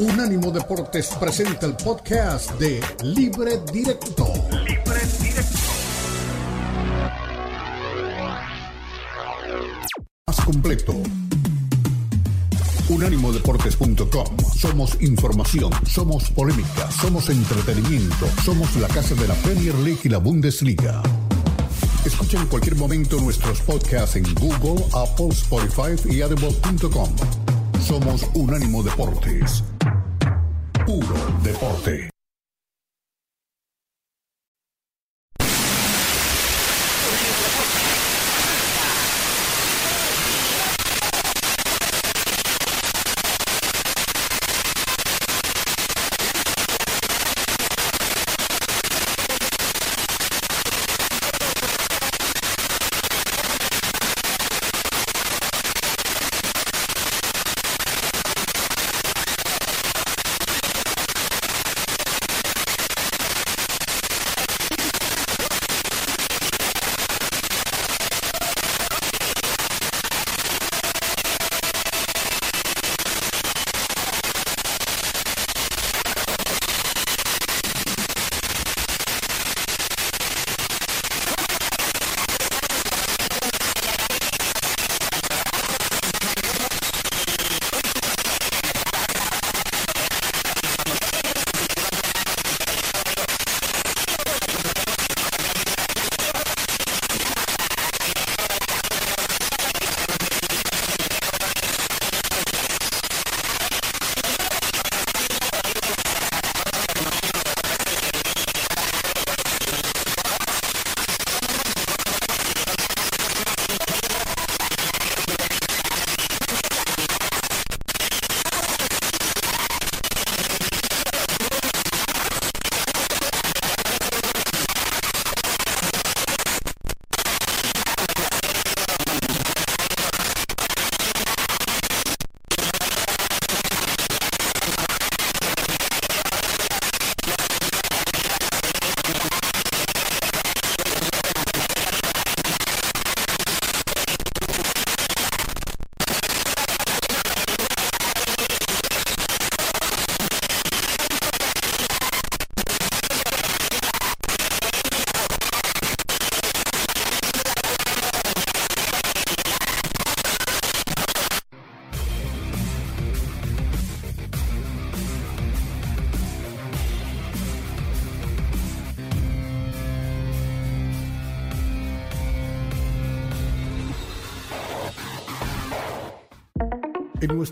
Unánimo Deportes presenta el podcast de Libre Directo. Libre Directo. Más completo. Unánimodeportes.com. Somos información, somos polémica, somos entretenimiento, somos la casa de la Premier League y la Bundesliga. Escucha en cualquier momento nuestros podcasts en Google, Apple, Spotify y Audible.com. Somos Unánimo Deportes. Puro deporte.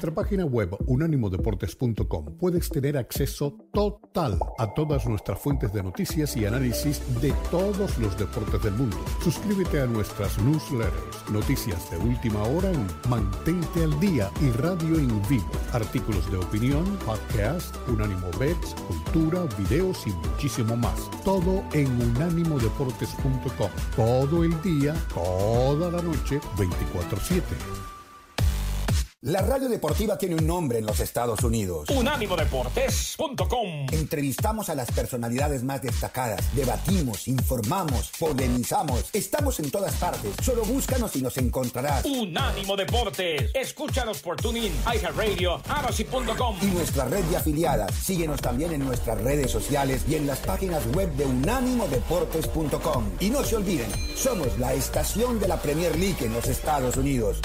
Nuestra página web unánimodeportes.com puedes tener acceso total a todas nuestras fuentes de noticias y análisis de todos los deportes del mundo. Suscríbete a nuestras newsletters, noticias de última hora en Mantente al Día y Radio en Vivo, artículos de opinión, podcast, Unánimo Bets, cultura, videos y muchísimo más. Todo en unánimodeportes.com. Todo el día, toda la noche, 24/7. La radio deportiva tiene un nombre en los Estados Unidos. Unánimodeportes.com. Entrevistamos a las personalidades más destacadas, debatimos, informamos, polemizamos. Estamos en todas partes. Solo búscanos y nos encontrarás. Unánimo Deportes. Escúchanos por TuneIn, iHeartRadio, Amazon.com. Y nuestra red de afiliadas. Síguenos también en nuestras redes sociales y en las páginas web de unánimodeportes.com. Y no se olviden, somos la estación de la Premier League en los Estados Unidos.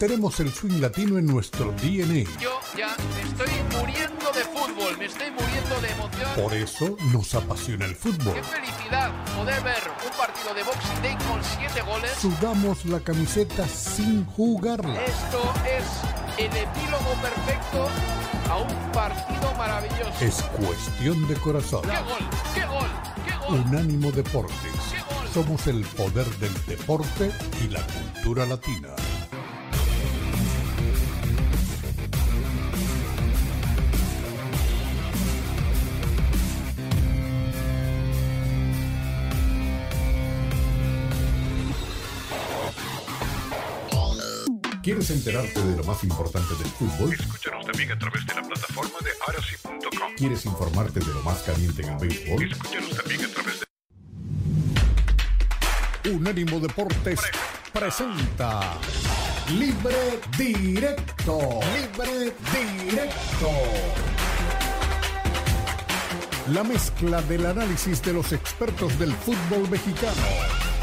Tenemos el swing latino en nuestro DNA. Yo ya me estoy muriendo de fútbol, me estoy muriendo de emoción. Por eso nos apasiona el fútbol. Qué felicidad poder ver un partido de Boxing Day con siete goles. Sudamos la camiseta sin jugarla. Esto es el epílogo perfecto a un partido maravilloso. Es cuestión de corazón. ¡Qué gol! ¡Qué gol! ¡Qué gol! Unánimo Deportes. ¡Qué gol! Somos el poder del deporte y la cultura latina. ¿Quieres enterarte de lo más importante del fútbol? Escúchanos también a través de la plataforma de arasi.com. ¿Quieres informarte de lo más caliente en el béisbol? Escúchanos también a través de Unánimo Deportes presenta Libre Directo. Libre directo. La mezcla del análisis de los expertos del fútbol mexicano,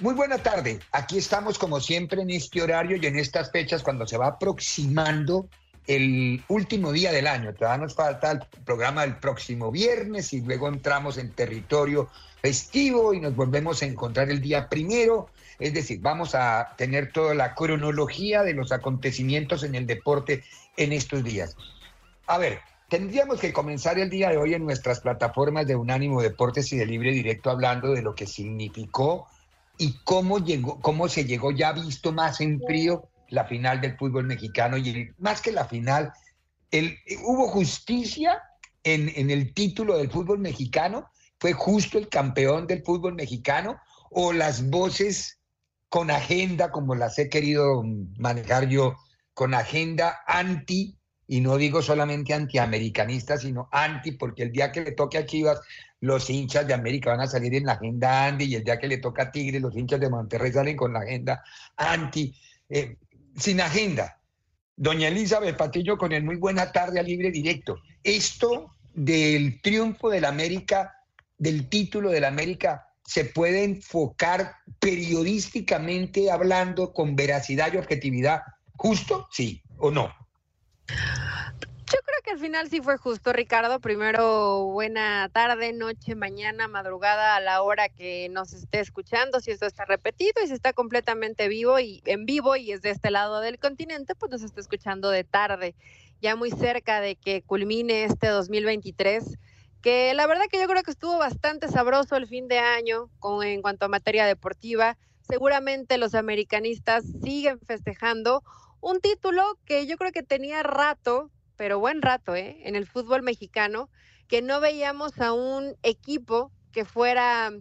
Muy buena tarde. Aquí estamos como siempre en este horario y en estas fechas cuando se va aproximando el último día del año. Todavía nos falta el programa del próximo viernes y luego entramos en territorio festivo y nos volvemos a encontrar el día primero. Es decir, vamos a tener toda la cronología de los acontecimientos en el deporte en estos días. A ver, tendríamos que comenzar el día de hoy en nuestras plataformas de Unánimo Deportes y de Libre Directo hablando de lo que significó y cómo llegó, cómo se llegó ya visto más en frío la final del fútbol mexicano y más que la final, el, hubo justicia en, en el título del fútbol mexicano, fue justo el campeón del fútbol mexicano o las voces con agenda, como las he querido manejar yo, con agenda anti, y no digo solamente antiamericanista, sino anti, porque el día que le toque a Chivas, los hinchas de América van a salir en la agenda anti, y el día que le toca a Tigre, los hinchas de Monterrey salen con la agenda anti. Eh, sin agenda. Doña Elizabeth Patillo con el muy buena tarde a libre directo. Esto del triunfo del América, del título del América, se puede enfocar periodísticamente hablando con veracidad y objetividad. ¿Justo? Sí o no. Al final sí fue justo, Ricardo. Primero, buena tarde, noche, mañana, madrugada, a la hora que nos esté escuchando, si esto está repetido y si está completamente vivo y en vivo y es de este lado del continente, pues nos está escuchando de tarde, ya muy cerca de que culmine este 2023 que la verdad que yo creo que estuvo bastante sabroso el fin de año con, en cuanto a materia deportiva. Seguramente los americanistas siguen festejando un título que yo creo que tenía rato pero buen rato, ¿eh? En el fútbol mexicano, que no veíamos a un equipo que fuera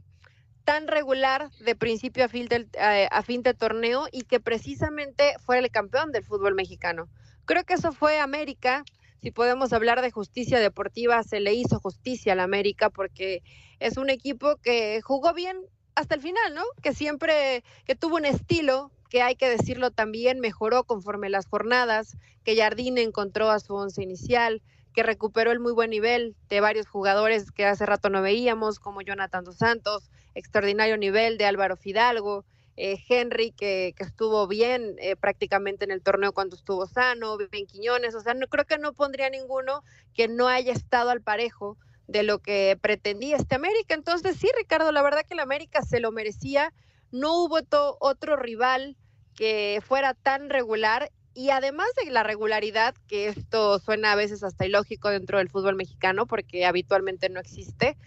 tan regular de principio a fin, del, eh, a fin de torneo y que precisamente fuera el campeón del fútbol mexicano. Creo que eso fue América. Si podemos hablar de justicia deportiva, se le hizo justicia a la América porque es un equipo que jugó bien hasta el final, ¿no? Que siempre, que tuvo un estilo, que hay que decirlo también, mejoró conforme las jornadas, que Jardine encontró a su once inicial, que recuperó el muy buen nivel de varios jugadores que hace rato no veíamos, como Jonathan dos Santos, extraordinario nivel de Álvaro Fidalgo, eh, Henry, que, estuvo bien eh, prácticamente en el torneo cuando estuvo sano, Ben Quiñones, o sea, no, creo que no pondría ninguno que no haya estado al parejo de lo que pretendía este América. Entonces, sí, Ricardo, la verdad que el América se lo merecía no hubo otro rival que fuera tan regular y además de la regularidad, que esto suena a veces hasta ilógico dentro del fútbol mexicano porque habitualmente no existe,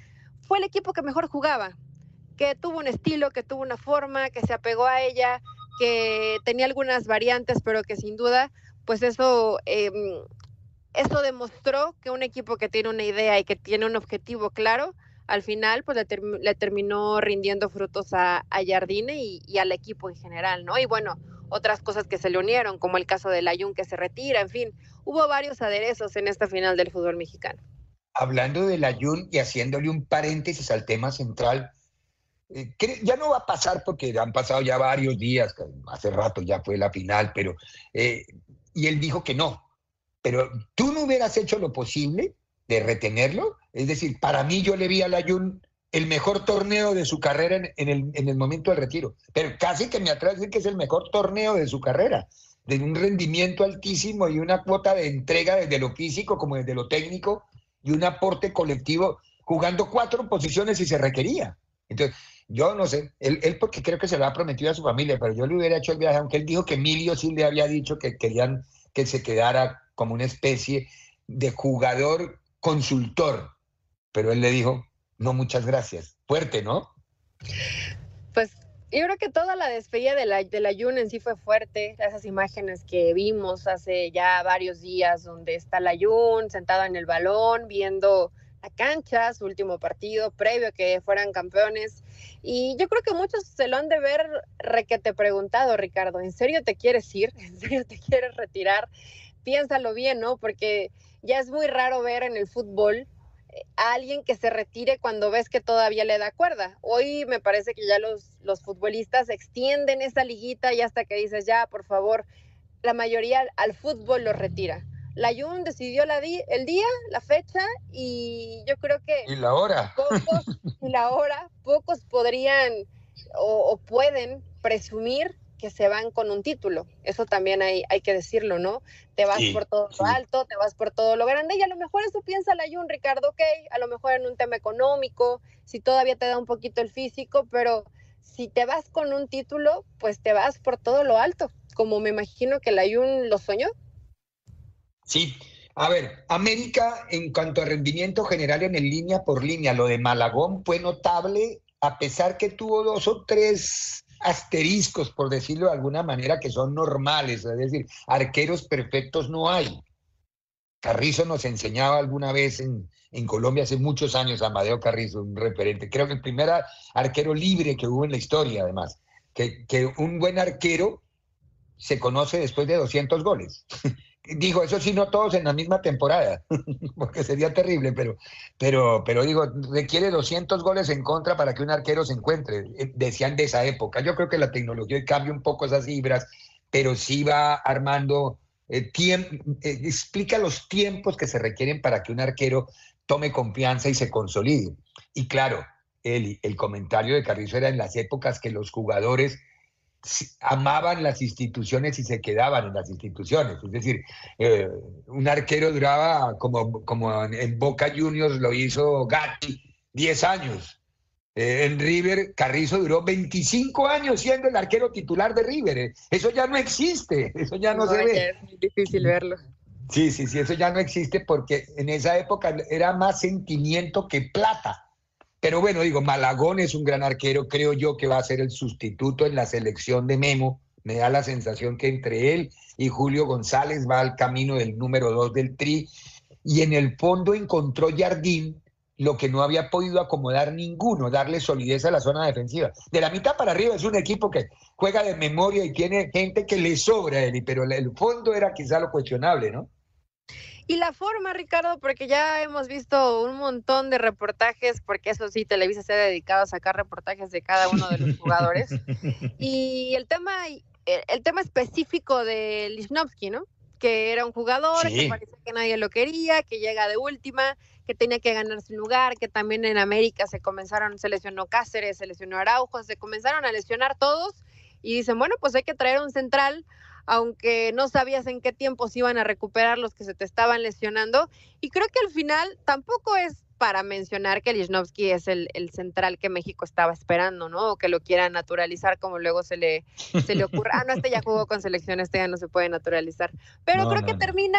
fue el equipo que mejor jugaba, que tuvo un estilo, que tuvo una forma, que se apegó a ella, que tenía algunas variantes, pero que sin duda, pues eso, em, eso demostró que un equipo que tiene una idea y que tiene un objetivo claro, al final pues le, terminó rindiendo frutos a, a Jardine y, al equipo en general, ¿no? Y bueno, otras cosas que se le unieron, como el caso del Ayun que se retira, en fin, hubo varios aderezos en esta final del fútbol mexicano. Hablando del Ayun y haciéndole un paréntesis al tema central, eh, ya no va a pasar porque han pasado ya varios días, hace rato ya fue la final, pero, eh, y él dijo que no, pero tú no hubieras hecho lo posible de retenerlo. Es decir, para mí yo le vi a Ayun el mejor torneo de su carrera en, el, en, el, momento del retiro. Pero casi que me atrevo a decir que es el mejor torneo de su carrera, de un rendimiento altísimo y una cuota de entrega desde lo físico como desde lo técnico y un aporte colectivo jugando cuatro posiciones si se requería. Entonces, yo no sé, él, él, porque creo que se lo ha prometido a su familia, pero yo le hubiera hecho el viaje, aunque él dijo que Emilio sí le había dicho que querían que se quedara como una especie de jugador consultor, pero él le dijo, no, muchas gracias. Fuerte, ¿no? Pues Yo creo que toda la despedida de la, de en sí fue fuerte. Esas imágenes que vimos hace ya varios días, donde está la Jun sentada en el balón, viendo la cancha, su último partido, previo a que fueran campeones. Y yo creo que muchos se lo han de ver requete preguntado, Ricardo. ¿En serio te quieres ir? ¿En serio te quieres retirar? Piénsalo bien, ¿no? Porque ya es muy raro ver en el fútbol a alguien que se retire cuando ves que todavía le da cuerda. Hoy me parece que ya los, los futbolistas extienden esa liguita y hasta que dices, ya, por favor, la mayoría al fútbol lo retira. La Jun decidió la di el día, la fecha y yo creo que... Y la hora. Pocos, y la hora, pocos podrían o, o pueden presumir que se van con un título. Eso también hay, hay que decirlo, ¿no? Te vas Sí, por todo sí. lo alto, te vas por todo lo grande y a lo mejor eso piensa la Jun, Ricardo, ok, a lo mejor en un tema económico, si todavía te da un poquito el físico, pero si te vas con un título, pues te vas por todo lo alto, como me imagino que la Jun lo soñó. Sí. A ver, América en cuanto a rendimiento general en el línea por línea, lo de Malagón fue notable, a pesar que tuvo dos o tres asteriscos, por decirlo de alguna manera, que son normales, es decir, arqueros perfectos no hay. Carrizo nos enseñaba alguna vez en, en Colombia hace muchos años, Amadeo Carrizo, un referente, creo que el primer arquero libre que hubo en la historia, además, que, que un buen arquero se conoce después de 200 goles. Digo, eso sí, no todos en la misma temporada, porque sería terrible, pero, pero, pero digo, requiere 200 goles en contra para que un arquero se encuentre, eh, decían de esa época. Yo creo que la tecnología cambia un poco esas cifras, pero sí va armando, eh, tiemp- eh, explica los tiempos que se requieren para que un arquero tome confianza y se consolide. Y claro, el, el comentario de Carrizo era en las épocas que los jugadores amaban las instituciones y se quedaban en las instituciones. Es decir, eh, un arquero duraba, como, como en, Boca Juniors lo hizo Gatti, 10 años. Eh, en River, Carrizo duró 25 años siendo el arquero titular de River. Eh, Eso ya no existe, eso ya no, se ya ve. es muy difícil verlo. Sí, sí, sí, eso ya no existe porque en esa época era más sentimiento que plata. Pero bueno, digo, Malagón es un gran arquero, creo yo que va a ser el sustituto en la selección de Memo. Me da la sensación que entre él y Julio González va al camino del número dos del Tri. Y en el fondo encontró Jardín lo que no había podido acomodar ninguno, darle solidez a la zona defensiva. De la mitad para arriba es un equipo que juega de memoria y tiene gente que le sobra a él, pero el fondo era quizá lo cuestionable, ¿no? Y la forma, Ricardo, porque ya hemos visto un montón de reportajes, porque eso sí, Televisa se ha dedicado a sacar reportajes de cada uno de los jugadores. y el tema, el, el tema específico de Lichnowsky, ¿no? Que era un jugador Sí. que parecía que nadie lo quería, que llega de última, que tenía que ganar su lugar, que también en América se comenzaron, se lesionó Cáceres, se lesionó Araujo, se comenzaron a lesionar todos y dicen, bueno, pues hay que traer un central aunque no sabías en qué tiempo se iban a recuperar los que se te estaban lesionando. Y creo que al final tampoco es para mencionar que Lichnowsky es el, el central que México estaba esperando, ¿no? O que lo quiera naturalizar como luego se le, se le ocurre. Ah, no, este ya jugó con selección, este ya no se puede naturalizar. Pero No, creo no, que no. termina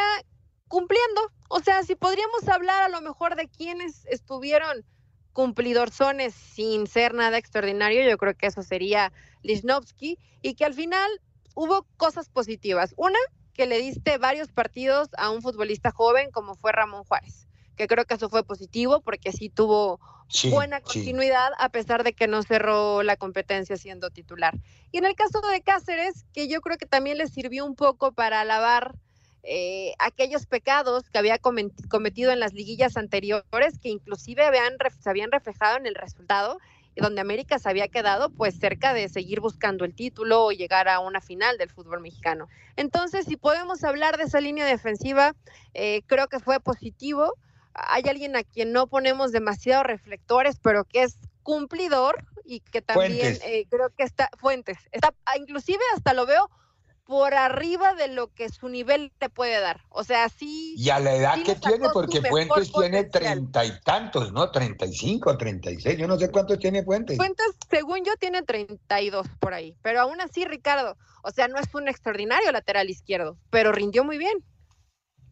cumpliendo. O sea, si podríamos hablar a lo mejor de quienes estuvieron cumplidorzones sin ser nada extraordinario, yo creo que eso sería Lichnowsky y que al final hubo cosas positivas. Una, que le diste varios partidos a un futbolista joven como fue Ramón Juárez, que creo que eso fue positivo porque sí tuvo Sí, buena sí. continuidad a pesar de que no cerró la competencia siendo titular. Y en el caso de Cáceres, que yo creo que también le sirvió un poco para lavar eh, aquellos pecados que había cometido en las liguillas anteriores, que inclusive habían, se habían reflejado en el resultado, donde América se había quedado pues cerca de seguir buscando el título o llegar a una final del fútbol mexicano. Entonces, si podemos hablar de esa línea defensiva, eh, creo que fue positivo. Hay alguien a quien no ponemos demasiados reflectores, pero que es cumplidor y que también eh, creo que está Fuentes, está ah, inclusive hasta lo veo por arriba de lo que su nivel te puede dar. O sea, sí Y a la edad sí que tiene, porque Fuentes tiene treinta y tantos, ¿no? Treinta y cinco, treinta y seis, yo no sé cuántos tiene Fuentes. Fuentes, según yo, tiene 32 por ahí. Pero aún así, Ricardo, o sea, no es un extraordinario lateral izquierdo, pero rindió muy bien.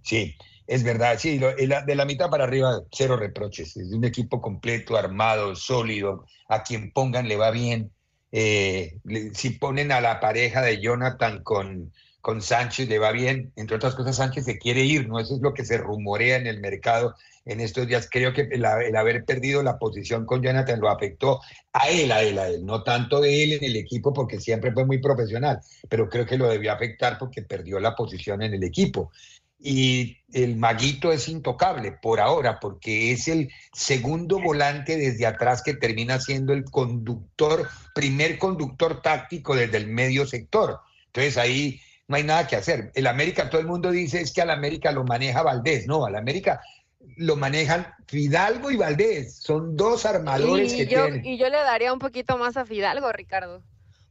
Sí, es verdad, sí, lo- de la- de la mitad para arriba, cero reproches. Es un equipo completo, armado, sólido, a quien pongan le va bien. Eh, si ponen a la pareja de Jonathan con, con Sánchez le va bien. Entre otras cosas, Sánchez se quiere ir, ¿no? Eso es lo que se rumorea en el mercado en estos días. Creo que el, el haber perdido la posición con Jonathan lo afectó a él, a él, a él. No tanto de él en el equipo porque siempre fue muy profesional, pero creo que lo debió afectar porque perdió la posición en el equipo. Y el maguito es intocable por ahora porque es el segundo volante desde atrás que termina siendo el conductor, primer conductor táctico desde el medio sector. Entonces ahí no hay nada que hacer. El América, todo el mundo dice es que al América lo maneja Valdés. No, al América lo manejan Fidalgo y Valdés. Son dos armadores que Y yo, tienen. y yo le daría un poquito más a Fidalgo, Ricardo.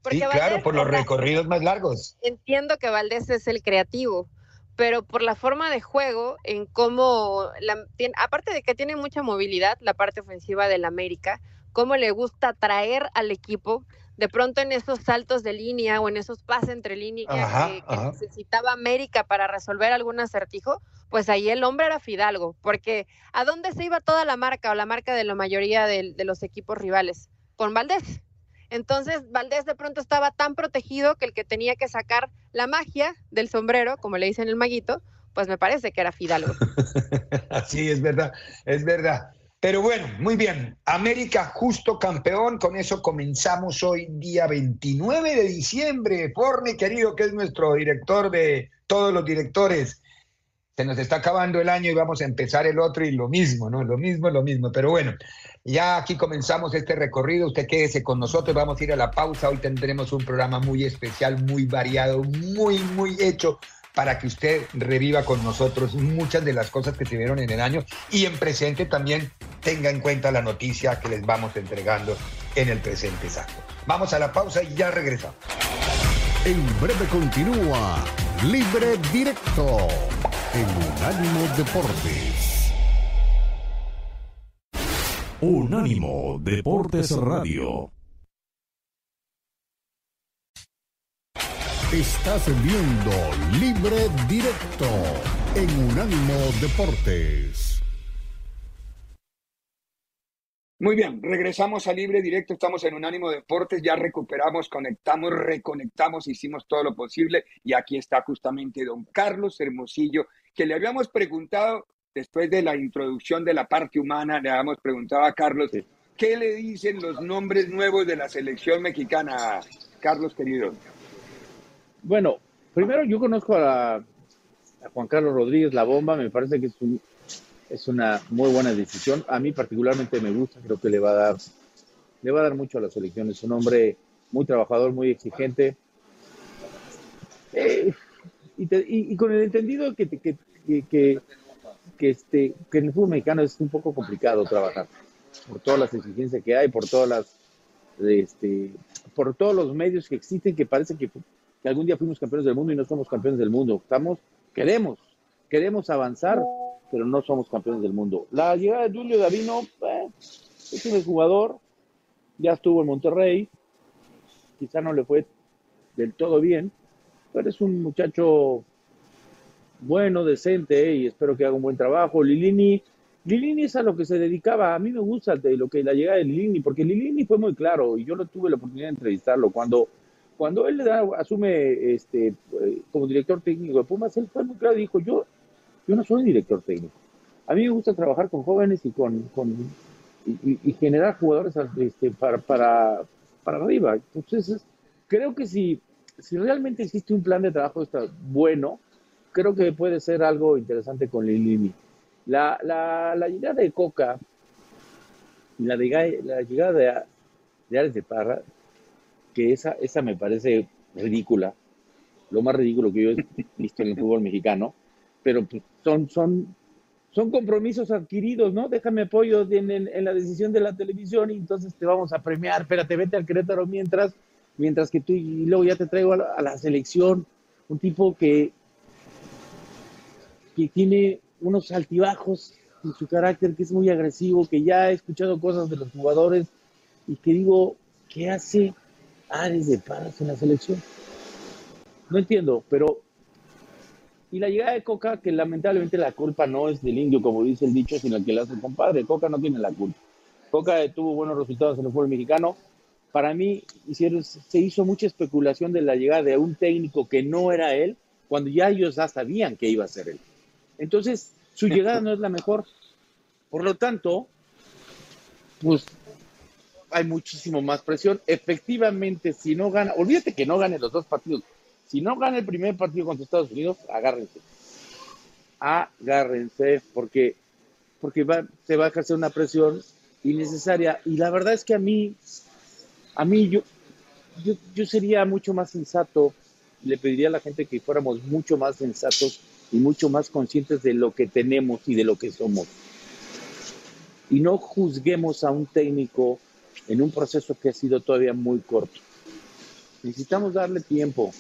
Porque Sí, claro, por los recorridos más largos. entiendo que Valdés es el creativo, pero por la forma de juego, en cómo, la- tiene- aparte de que tiene mucha movilidad, la parte ofensiva del América, cómo le gusta traer al equipo, de pronto en esos saltos de línea o en esos pases entre líneas Ajá, que, que necesitaba América para resolver algún acertijo, pues ahí el hombre era Fidalgo, porque ¿a dónde se iba toda la marca o la marca de la mayoría del- de los equipos rivales? Con Valdés. Entonces, Valdés de pronto estaba tan protegido que el que tenía que sacar la magia del sombrero, como le dicen el maguito, pues me parece que era Fidalgo. Así es verdad, es verdad. Pero bueno, muy bien. América justo campeón. Con eso comenzamos hoy, día 29 de diciembre. Forni, querido, que es nuestro director de todos los directores. Se nos está acabando el año y vamos a empezar el otro y lo mismo, ¿no? Lo mismo, lo mismo. Pero bueno, ya aquí comenzamos este recorrido. Usted quédese con nosotros. Vamos a ir a la pausa. Hoy tendremos un programa muy especial, muy variado, muy, muy hecho para que usted reviva con nosotros muchas de las cosas que se vieron en el año y en presente también tenga en cuenta la noticia que les vamos entregando en el presente exacto. Vamos a la pausa y ya regresamos. En breve continúa Libre Directo en Unánimo Deportes. Unánimo Deportes Radio. Estás viendo Libre Directo en Unánimo Deportes. Muy bien, regresamos a Libre Directo, estamos en Unánimo Deportes, ya recuperamos, conectamos, reconectamos, hicimos todo lo posible y aquí está justamente don Carlos Hermosillo, que le habíamos preguntado después de la introducción de la parte humana, le habíamos preguntado a Carlos, ¿qué le dicen los nombres nuevos de la selección mexicana, Carlos querido? Bueno, primero yo conozco a, a Juan Carlos Rodríguez La Bomba, me parece que es, un- es una muy buena decisión. A mí particularmente me gusta, creo que le va a dar, le va a dar mucho a la selección. Es un hombre muy trabajador, muy exigente. Eh, y, te- y- y con el entendido que, que, que, que- que este, que en el fútbol mexicano es un poco complicado trabajar por todas las exigencias que hay, por todas las este, por todos los medios que existen que parece que, que algún día fuimos campeones del mundo y no somos campeones del mundo. Estamos, queremos, queremos avanzar, pero no somos campeones del mundo. La llegada de Julio Davino eh, es un jugador, ya estuvo en Monterrey, quizá no le fue del todo bien, pero es un muchacho bueno, decente y espero que haga un buen trabajo. Lilini, Lilini es a lo que se dedicaba. A mí me gusta de lo que la llegada de Lilini, porque Lilini fue muy claro y yo lo tuve la oportunidad de entrevistarlo cuando cuando él asume este eh, como director técnico de Pumas, él fue muy claro y dijo, yo yo no soy director técnico. A mí me gusta trabajar con jóvenes y con, con y- y generar jugadores este, para, para, para arriba. Entonces, creo que si, si realmente existe un plan de trabajo está bueno, creo que puede ser algo interesante con Lilini. La, la, la llegada de Coca y la, la llegada de, de Ares de Parra, que esa, esa me parece ridícula, lo más ridículo que yo he visto en el fútbol mexicano, pero pues, son, son, son compromisos adquiridos, ¿no? Déjame apoyo en, en- en la decisión de la televisión y entonces te vamos a premiar, espérate, vete al Querétaro mientras, mientras que tú, y luego ya te traigo a la, a la selección, un tipo que, que tiene unos altibajos en su carácter, que es muy agresivo, que ya he escuchado cosas de los jugadores y que digo, ¿qué hace Ares de Parras en la selección? No entiendo, pero... Y la llegada de Coca, que lamentablemente la culpa no es del indio, como dice el dicho, sino que la hace el compadre. Coca no tiene la culpa. Coca tuvo buenos resultados en el fútbol mexicano, para mí hicieron, se hizo mucha especulación de la llegada de un técnico que no era él, cuando ya ellos ya sabían que iba a ser él. Entonces, su llegada no es la mejor. Por lo tanto, pues hay muchísimo más presión. Efectivamente, si no gana, olvídate que no gane los dos partidos. Si no gana el primer partido contra Estados Unidos, agárrense. Agárrense, porque, porque va, se va a ejercer una presión innecesaria. Y la verdad es que a mí, a mí yo, yo, yo sería mucho más sensato, le pediría a la gente que fuéramos mucho más sensatos y mucho más conscientes de lo que tenemos y de lo que somos. Y no juzguemos a un técnico en un proceso que ha sido todavía muy corto. Necesitamos darle tiempo,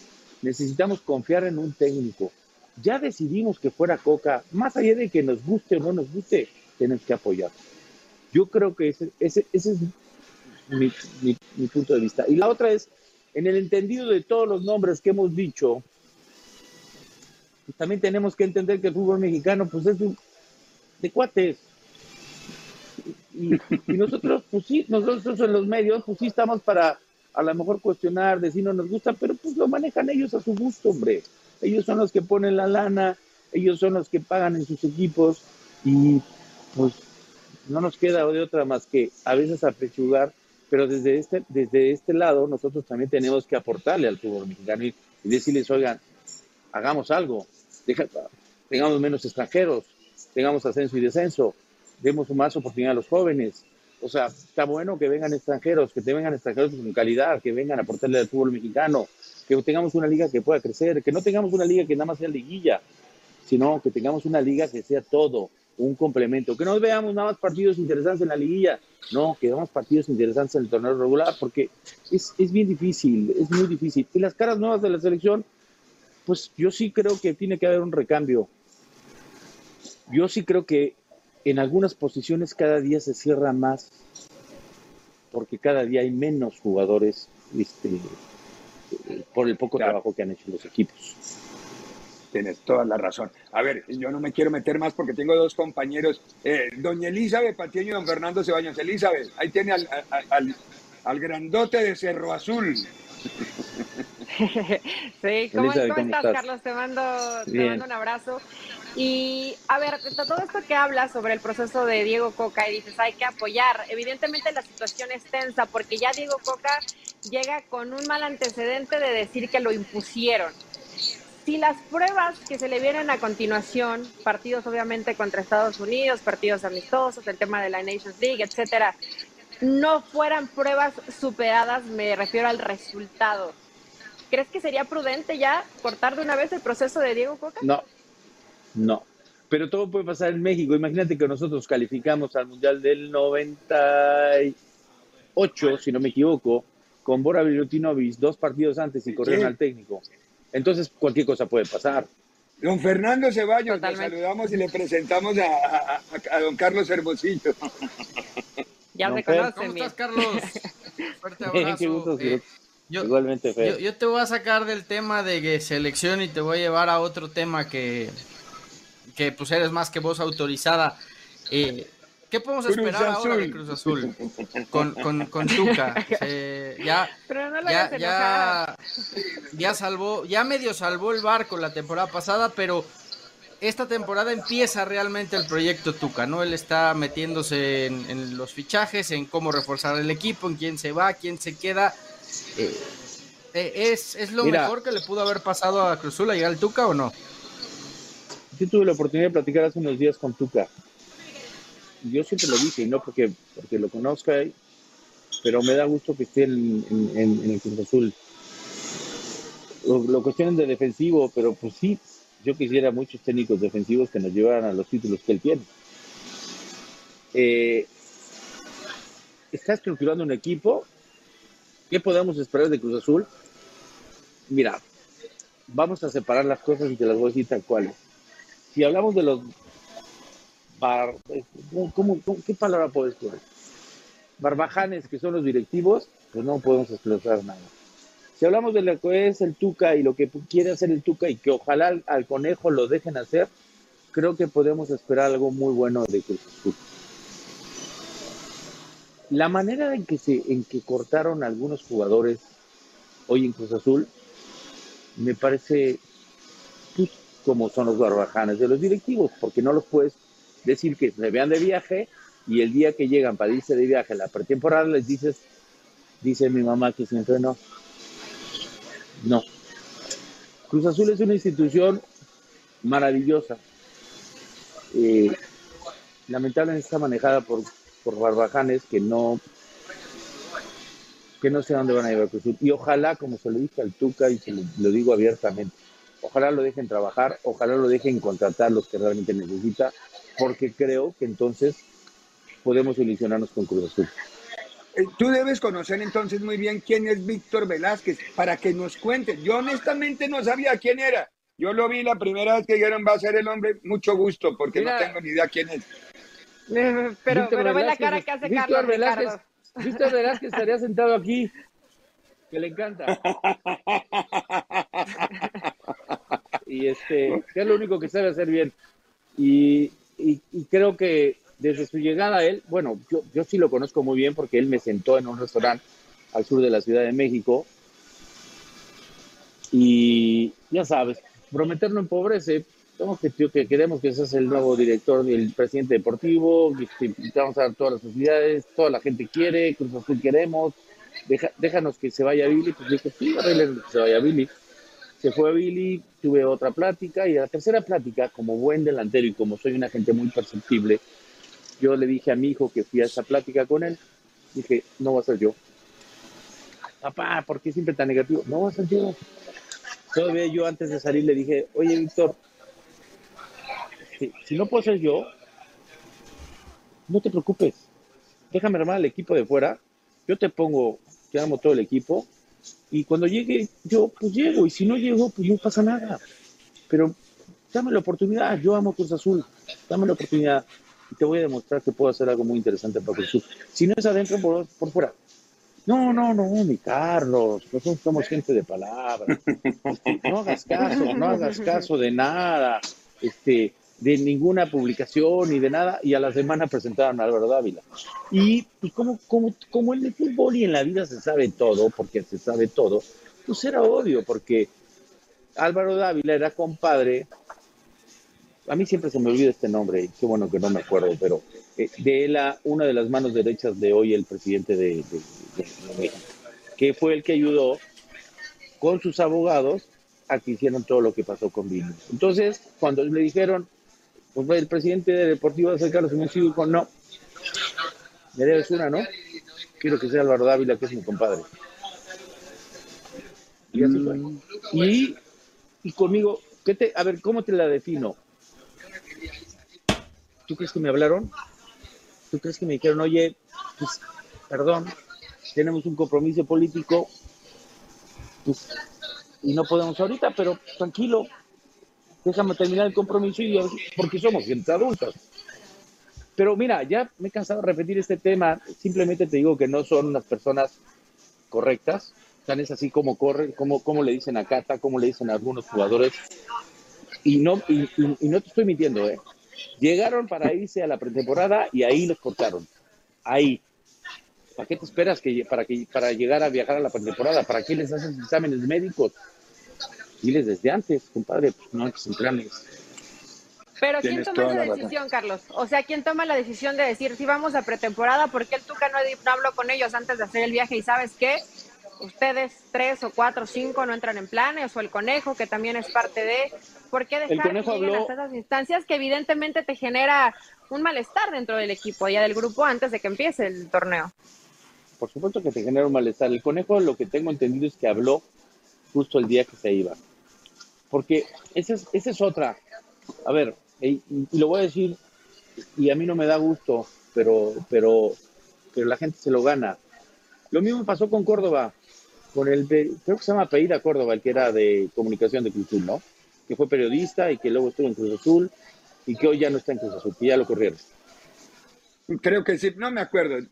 necesitamos confiar en un técnico. Ya decidimos que fuera Coca, más allá de que nos guste o no nos guste, tenemos que apoyar. Yo creo que ese, ese, ese es mi, mi, mi punto de vista. Y la otra es, en el entendido de todos los nombres que hemos dicho, también tenemos que entender que el fútbol mexicano pues es de, cuates. Y, nosotros, pues sí, nosotros en los medios, pues sí estamos para a lo mejor cuestionar, decir no nos gusta, pero pues lo manejan ellos a su gusto, hombre. Ellos son los que ponen la lana, ellos son los que pagan en sus equipos y pues no nos queda de otra más que a veces apechugar, pero desde este, desde este lado nosotros también tenemos que aportarle al fútbol mexicano y decirles, oigan, hagamos algo, deja, tengamos menos extranjeros, tengamos ascenso y descenso, demos más oportunidad a los jóvenes. O sea, está bueno que vengan extranjeros, que te vengan extranjeros con calidad, que vengan a aportarle al fútbol mexicano, que tengamos una liga que pueda crecer, que no tengamos una liga que nada más sea liguilla, sino que tengamos una liga que sea todo, un complemento, que no veamos nada más partidos interesantes en la liguilla, no, que veamos partidos interesantes en el torneo regular, porque es, es bien difícil, es muy difícil. Y las caras nuevas de la selección, pues yo sí creo que tiene que haber un recambio. Yo sí creo que en algunas posiciones cada día se cierra más, porque cada día hay menos jugadores este, por el poco Claro. trabajo que han hecho los equipos. Tienes toda la razón. A ver, yo no me quiero meter más porque tengo dos compañeros, eh, doña Elizabeth Patiño y don Fernando Ceballos. Elizabeth, ahí tiene al, al, al- al grandote de Cerro Azul. Sí, ¿cómo, Elizabeth, cómo ¿cómo estás? Carlos? Te mando, te mando un abrazo. Y a ver, todo esto que hablas sobre el proceso de Diego Coca y dices, hay que apoyar. Evidentemente la situación es tensa porque ya Diego Coca llega con un mal antecedente de decir que lo impusieron. Si las pruebas que se le vienen a continuación, partidos obviamente contra Estados Unidos, partidos amistosos, el tema de la Nations League, etcétera, no fueran pruebas superadas, me refiero al resultado. ¿Crees que sería prudente ya cortar de una vez el proceso de Diego Coca? No, no. Pero todo puede pasar en México. Imagínate que nosotros calificamos al Mundial del 98, si no me equivoco, con Bora Milutinovic dos partidos antes y corrieron Sí. al técnico. Entonces cualquier cosa puede pasar. Don Fernando Ceballos, le saludamos y le presentamos a, a- a- a don Carlos Hermosillo. Ya No, se conocen ¿Cómo estás, Carlos? Fuerte abrazo. Qué gusto, Eh, yo, Igualmente, Fer. yo, yo te voy a sacar del tema de selección y te voy a llevar a otro tema que, que pues eres más que voz autorizada. Eh, ¿Qué podemos Cruz esperar ahora de. Cruz Azul con, con, con Tuca? Se- ya, Pero no lo ya, ya, ya salvó, ya medio salvó el barco la temporada pasada, pero esta temporada empieza realmente el proyecto Tuca, ¿no? Él está metiéndose en, en los fichajes, en cómo reforzar el equipo, en quién se va, quién se queda. Eh, eh, ¿es, ¿Es lo Mira. mejor que le pudo haber pasado a Cruzul a llegar al Tuca o no? Yo tuve la oportunidad de platicar hace unos días con Tuca. Yo siempre lo dije, y no porque, porque lo conozca, pero me da gusto que esté en, en- en- en el Cruz Azul. Lo, lo cuestionan de defensivo, pero pues sí, yo quisiera muchos técnicos defensivos que nos llevaran a los títulos que él tiene. Eh, está estructurando un equipo. ¿Qué podemos esperar de Cruz Azul? Mira, vamos a separar las cosas y te las voy a decir tal cual. Si hablamos de los bar, ¿cómo, cómo- cómo- qué palabra puedes poner? Barbajanes que son los directivos, pues no podemos explotar nada. Si hablamos de lo que es el Tuca y lo que quiere hacer el Tuca y que ojalá al, al conejo lo dejen hacer, creo que podemos esperar algo muy bueno de Cruz Azul. La manera en que se, en que cortaron algunos jugadores hoy en Cruz Azul, me parece pues, como son los barbajanes de los directivos, porque no los puedes decir que se vean de viaje y el día que llegan para irse de viaje a la pretemporada les dices, dice mi mamá que siempre no. No. Cruz Azul es una institución maravillosa. Eh, lamentablemente está manejada por, por barbajanes que no que no sé dónde van a llevar Cruz Azul. Y ojalá, como se lo dije al Tuca y se lo, lo digo abiertamente, ojalá lo dejen trabajar, ojalá lo dejen contratar los que realmente necesita, porque creo que entonces podemos ilusionarnos con Cruz Azul. Eh, Tú debes conocer entonces muy bien quién es Víctor Velázquez para que nos cuente. Yo honestamente no sabía quién era. Yo lo vi la primera vez que dijeron va a ser el hombre, mucho gusto, porque Mira. no tengo ni idea quién es. Pero, pero ve la cara que hace Víctor Carlos, Velázquez, Ricardo. Víctor Velázquez estaría sentado aquí, que le encanta. Y este, que es lo único que sabe hacer bien. Y, y- y creo que desde su llegada a él, bueno, yo, yo sí lo conozco muy bien porque él me sentó en un restaurante al sur de la Ciudad de México. Y ya sabes, prometer no empobrece. Que, que queremos que seas el nuevo director, el presidente deportivo, que vamos a dar todas las facilidades, toda la gente quiere, Cruz Azul queremos, deja- déjanos que se vaya Billy. Pues dije, sí, arreglen que se vaya Billy. Se fue Billy, tuve otra plática y a la tercera plática, como buen delantero y como soy una gente muy perceptible, yo le dije a mi hijo que fui a esa plática con él, dije, no va a ser yo. Papá, ¿por qué siempre tan negativo? No va a ser yo. Todavía yo antes de salir le dije, oye Víctor, si, si no puedo ser yo, no te preocupes. Déjame armar el equipo de fuera. Yo te pongo, te armo todo el equipo. Y cuando llegue yo, pues llego. Y si no llego, pues no pasa nada. Pero dame la oportunidad. Yo amo Cruz Azul. Dame la oportunidad. Y te voy a demostrar que puedo hacer algo muy interesante para Cruz Azul. Si no es adentro, por, por fuera. No, no, no, mi Carlos. Nosotros somos gente de palabra. Este, no hagas caso, no hagas caso de nada. Este, de ninguna publicación ni de nada, y a la semana presentaron a Álvaro Dávila. Y pues como, como, como en el fútbol y en la vida se sabe todo, porque se sabe todo, pues era obvio, porque Álvaro Dávila era compadre, a mí siempre se me olvida este nombre, qué bueno que no me acuerdo, pero eh, de la, una de las manos derechas de hoy el presidente de, que fue el que ayudó con sus abogados a que hicieron todo lo que pasó con Vini. Entonces, cuando le dijeron, pues el presidente de Deportivo de Carlos Mencillo dijo, no, me debes una, ¿no? Quiero que sea Álvaro Dávila, que es mi compadre. Y así fue. Y, y conmigo, ¿qué te, a ver, ¿cómo te la defino? ¿Tú crees que me hablaron? ¿Tú crees que me dijeron, oye, pues, perdón, tenemos un compromiso político, pues, y no podemos ahorita, pero tranquilo, déjame terminar el compromiso y porque somos gente adultas. Pero mira, ya me he cansado de repetir este tema, simplemente te digo que no son unas personas correctas, tan es así como corren, como, como le dicen a Cata, como le dicen algunos jugadores, y no, y no te estoy mintiendo, ¿eh? Llegaron para irse a la pretemporada y ahí los cortaron. Ahí. ¿Para qué te esperas que, para, que, para llegar a viajar a la pretemporada? ¿Para qué les haces exámenes médicos? Diles desde antes, compadre, pues no antes en planes. Pero ¿quién Tienes toma esa la decisión, Carlos? O sea, ¿quién toma la decisión de decir si vamos a pretemporada? ¿Por qué el Tuca no, no habló con ellos antes de hacer el viaje? ¿Y sabes qué? Ustedes tres o cuatro o cinco no entran en planes, o el conejo, que también es parte de... ¿Por qué dejar Conejo que lleguen habló- hasta esas instancias que evidentemente te genera un malestar dentro del equipo, ya del grupo, antes de que empiece el torneo? Por supuesto que te genera un malestar. El conejo, lo que tengo entendido es que habló justo el día que se iba. Porque esa es, esa es otra. A ver, y, y lo voy a decir, y a mí no me da gusto, pero, pero, pero la gente se lo gana. Lo mismo pasó con Córdoba, con el, creo que se llama Peida Córdoba, el que era de comunicación de Cruz Azul, ¿no? Que fue periodista y que luego estuvo en Cruz Azul y que hoy ya no está en Cruz Azul, que ya lo corrieron. Creo que sí, no me acuerdo.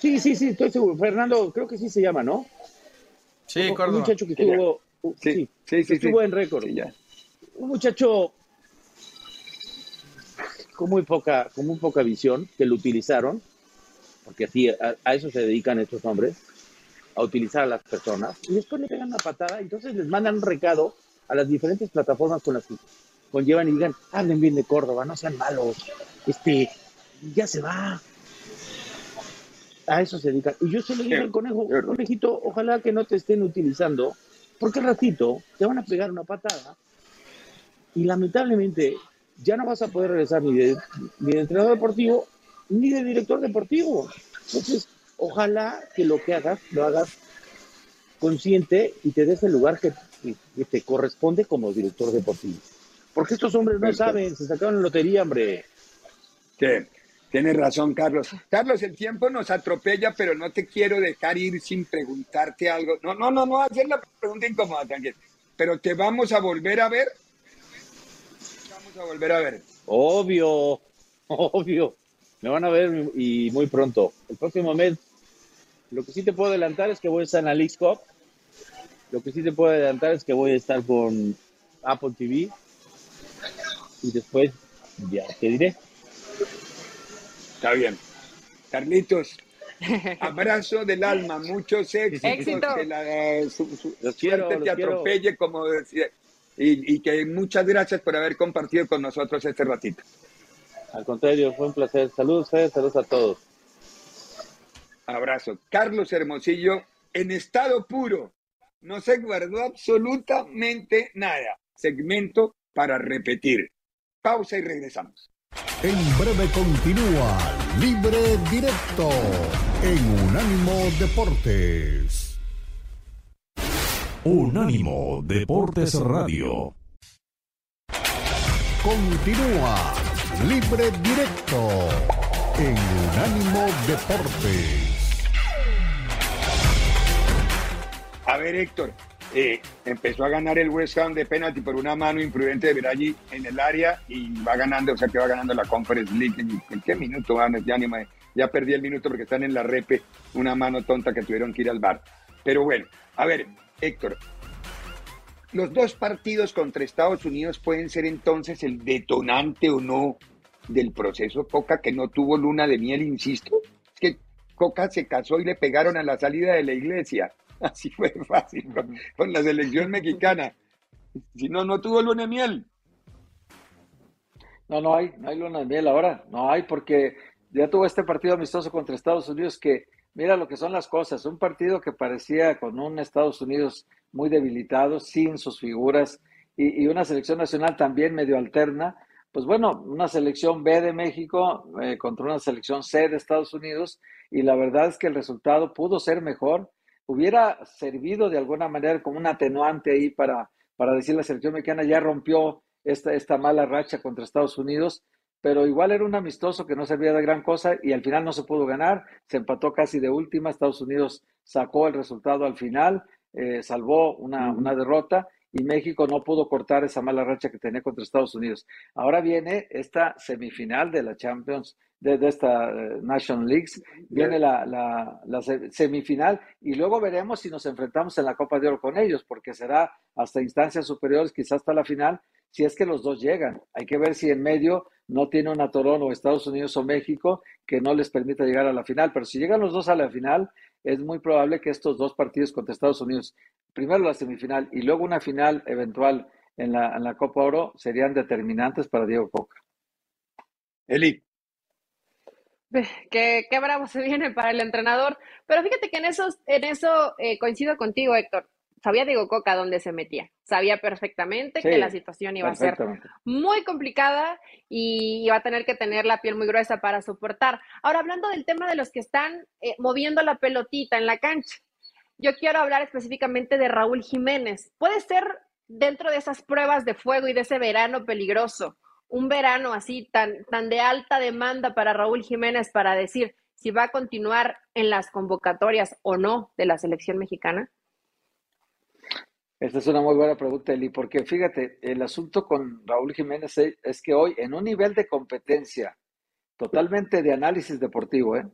Sí, sí, sí, estoy seguro. Fernando, creo que sí se llama, ¿no? Sí, Córdoba. Un muchacho que estuvo, sí, sí, sí, estuvo sí. en récord. Sí, ya. Un muchacho con muy poca, con muy poca visión, que lo utilizaron porque así a, a eso se dedican estos hombres, a utilizar a las personas, y después le pegan una patada, y entonces les mandan un recado a las diferentes plataformas con las que conllevan y digan, hablen bien de Córdoba, no sean malos, este, ya se va. A eso se dedican. Y yo se lo digo al conejo, conejito, ojalá que no te estén utilizando, porque al ratito te van a pegar una patada y lamentablemente ya no vas a poder regresar ni de, ni de entrenador deportivo ni de director deportivo. Entonces, ojalá que lo que hagas, lo hagas consciente y te des el lugar que, que- que te corresponde como director deportivo. Porque estos hombres no Perfecto. saben, se sacaron la lotería, hombre. Sí, tienes razón, Carlos. Carlos, el tiempo nos atropella, pero no te quiero dejar ir sin preguntarte algo. No, no, no, no, hacer la pregunta incómoda. Pero te vamos a volver a ver. Vamos a volver a ver. Obvio, obvio. Me van a ver y muy pronto. El próximo mes, lo que sí te puedo adelantar es que voy a estar en la Leagues Cup. Lo que sí te puedo adelantar es que voy a estar con Apple TV. Y después ya te diré. Está bien. Carlitos, abrazo del alma, muchos éxitos. Éxito. Que la su- su- Los quiero, suerte te quiero. atropelle, como decía. Y, y que muchas gracias por haber compartido con nosotros este ratito. Al contrario, fue un placer. Saludos, Fede, saludos a todos. Abrazo. Carlos Hermosillo, en estado puro. No se guardó absolutamente nada. Segmento para repetir. Pausa y regresamos. En breve continúa Libre Directo en Unánimo Deportes. Unánimo Deportes Radio. Continúa Libre Directo en Unánimo Deportes. A ver, Héctor, eh, empezó a ganar el West Ham de penalti por una mano imprudente de Veraggi en el área y va ganando, o sea que va ganando la Conference League. ¿En, qué minuto van? Ya, ya perdí el minuto porque están en la repe, una mano tonta que tuvieron que ir al bar. Pero bueno, a ver, Héctor, los dos partidos contra Estados Unidos pueden ser entonces el detonante o no del proceso Coca que no tuvo luna de miel, insisto. Es que Coca se casó y le pegaron a la salida de la iglesia. Así fue fácil con, la selección mexicana. Si no, no tuvo luna de miel. No, no hay, no hay luna de miel ahora, no hay porque ya tuvo este partido amistoso contra Estados Unidos que mira lo que son las cosas, un partido que parecía con un Estados Unidos muy debilitado, sin sus figuras y, y una selección nacional también medio alterna, pues bueno, una selección B de México eh, contra una selección C de Estados Unidos y la verdad es que el resultado pudo ser mejor, hubiera servido de alguna manera como un atenuante ahí para, para decir la selección mexicana ya rompió esta, esta mala racha contra Estados Unidos, pero igual era un amistoso que no servía de gran cosa y al final no se pudo ganar, se empató casi de última, Estados Unidos sacó el resultado al final, eh, salvó una, una derrota y México no pudo cortar esa mala racha que tenía contra Estados Unidos. Ahora viene esta semifinal de la Champions, de, de esta eh, National Leagues, viene la, la, la se- semifinal y luego veremos si nos enfrentamos en la Copa de Oro con ellos, porque será hasta instancias superiores, quizás hasta la final, si es que los dos llegan. Hay que ver si en medio no tiene un atorón o Estados Unidos o México que no les permita llegar a la final, pero si llegan los dos a la final, es muy probable que estos dos partidos contra Estados Unidos, primero la semifinal y luego una final eventual en la, en la Copa Oro, serían determinantes para Diego Coca. Eli. Qué, qué bravo se viene para el entrenador. Pero fíjate que en, esos, en eso eh, coincido contigo, Héctor. Sabía Diego Coca dónde se metía. Sabía perfectamente Sí, que la situación iba a ser muy complicada y iba a tener que tener la piel muy gruesa para soportar. Ahora, hablando del tema de los que están eh, moviendo la pelotita en la cancha, yo quiero hablar específicamente de Raúl Jiménez. Puede ser dentro de esas pruebas de fuego y de ese verano peligroso, un verano así tan, tan de alta demanda para Raúl Jiménez para decir si va a continuar en las convocatorias o no de la selección mexicana. Esta es una muy buena pregunta, Eli, porque fíjate, el asunto con Raúl Jiménez es, que hoy, en un nivel de competencia totalmente de análisis deportivo, ¿eh?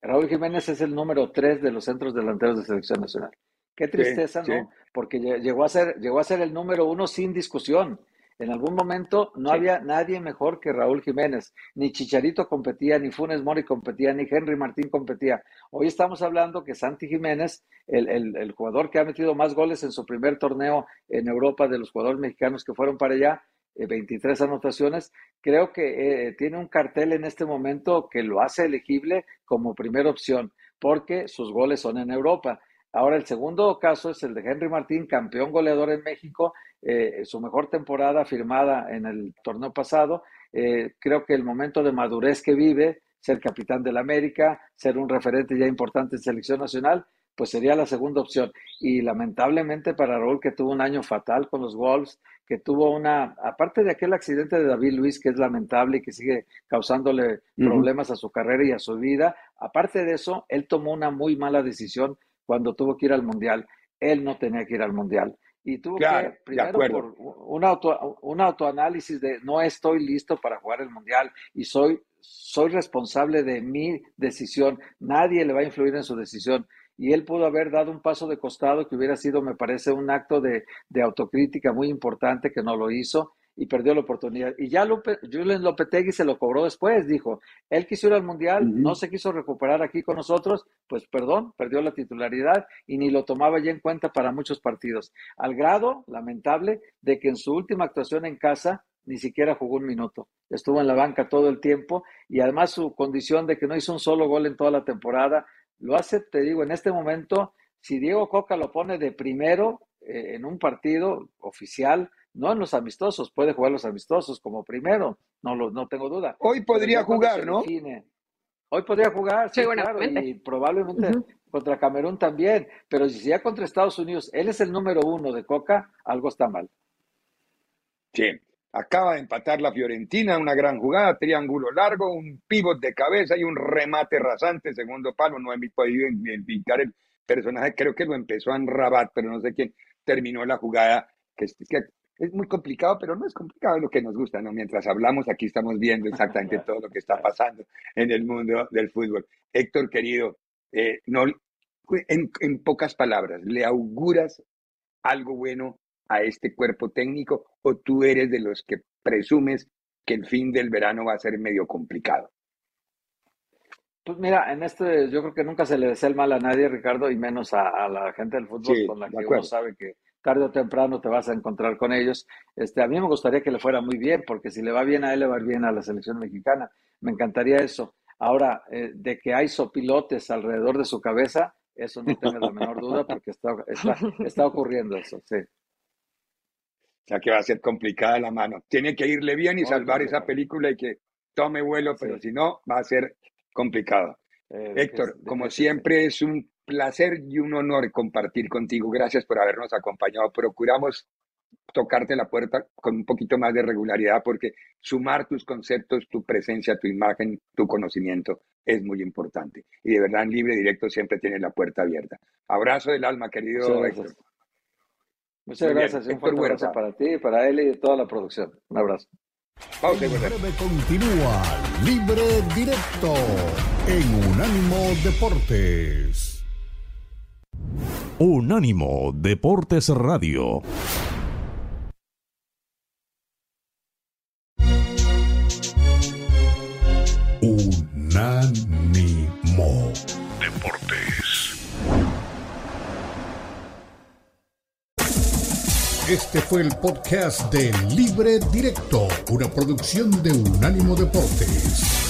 Raúl Jiménez es el número tres de los centros delanteros de selección nacional. Qué tristeza, sí. ¿no? Porque lle- llegó a ser, llegó a ser el número uno sin discusión. En algún momento no había nadie mejor que Raúl Jiménez. Ni Chicharito competía, ni Funes Mori competía, ni Henry Martín competía. Hoy estamos hablando que Santi Jiménez, el, el jugador que ha metido más goles en su primer torneo en Europa de los jugadores mexicanos que fueron para allá, 23 eh, anotaciones, creo que eh, tiene un cartel en este momento que lo hace elegible como primera opción, porque sus goles son en Europa. Ahora, el segundo caso es el de Henry Martín, campeón goleador en México, eh, su mejor temporada firmada en el torneo pasado. creo que el momento de madurez que vive, ser capitán del América, ser un referente ya importante en selección nacional, pues sería la segunda opción. Y lamentablemente para Raúl, que tuvo un año fatal con los Wolves, que tuvo una, aparte de aquel accidente de David Luis, que es lamentable y que sigue causándole problemas a su carrera y a su vida, aparte de eso, él tomó una muy mala decisión cuando tuvo que ir al Mundial. Él no tenía que ir al Mundial. Y tuvo que, primero, por un, auto, un autoanálisis de no estoy listo para jugar el Mundial y soy, soy responsable de mi decisión. Nadie le va a influir en su decisión y él pudo haber dado un paso de costado que hubiera sido, me parece, un acto de, autocrítica muy importante que no lo hizo y perdió la oportunidad. Y ya Lupe, Julian Lopetegui se lo cobró después, dijo, él quiso ir al Mundial, no se quiso recuperar aquí con nosotros, pues perdón, perdió la titularidad y ni lo tomaba ya en cuenta para muchos partidos. Al grado, lamentable, de que en su última actuación en casa ni siquiera jugó un minuto. Estuvo en la banca todo el tiempo y además su condición de que no hizo un solo gol en toda la temporada, lo hace, te digo, en este momento, si Diego Coca lo pone de primero eh, en un partido oficial, no en los amistosos, puede jugar los amistosos como primero, no, lo, no tengo duda. Hoy podría jugar, ¿no? hoy podría jugar, sí, claro, y probablemente contra Camerún también, pero si ya contra Estados Unidos, él es el número uno de Coca, algo está mal. Sí, Acaba de empatar la Fiorentina, una gran jugada, triángulo largo, un pivot de cabeza y un remate rasante, segundo palo. No he podido identificar el personaje, creo que lo empezó en Rabat, pero no sé quién terminó la jugada. Que es muy complicado, pero no es complicado lo que nos gusta, ¿no? Mientras hablamos, aquí estamos viendo exactamente todo lo que está pasando en el mundo del fútbol. Héctor, querido, eh, no, en, en pocas palabras, ¿le auguras algo bueno a este cuerpo técnico o tú eres de los que presumes que el fin del verano va a ser medio complicado? Pues mira, en este yo creo que nunca se le desea el mal a nadie, Ricardo, y menos a, la gente del fútbol con la que uno sabe que tarde o temprano te vas a encontrar con ellos. Este, a mí me gustaría que le fuera muy bien, porque si le va bien a él, le va bien a la selección mexicana. Me encantaría eso. Ahora, eh, de que hay sopilotes alrededor de su cabeza, eso no tengo la menor duda, porque está, está, está ocurriendo eso, sí. O sea que va a ser complicada la mano. Tiene que irle bien y salvar esa película y que tome vuelo, pero si no, va a ser complicado. Eh, Héctor, como siempre, es un placer y un honor compartir contigo. Gracias por habernos acompañado. Procuramos tocarte la puerta con un poquito más de regularidad porque sumar tus conceptos, tu presencia, tu imagen, tu conocimiento es muy importante. Y de verdad, en libre directo siempre tienes la puerta abierta. Abrazo del alma, querido Héctor. Muchas gracias. un fuerte abrazo para ti, para él y toda la producción. Un abrazo. Pausa breve continúa Libre Directo en Unánimo Deportes. Unánimo Deportes Radio. Unánimo Este fue el podcast de Libre Directo, una producción de Unánimo Deportes.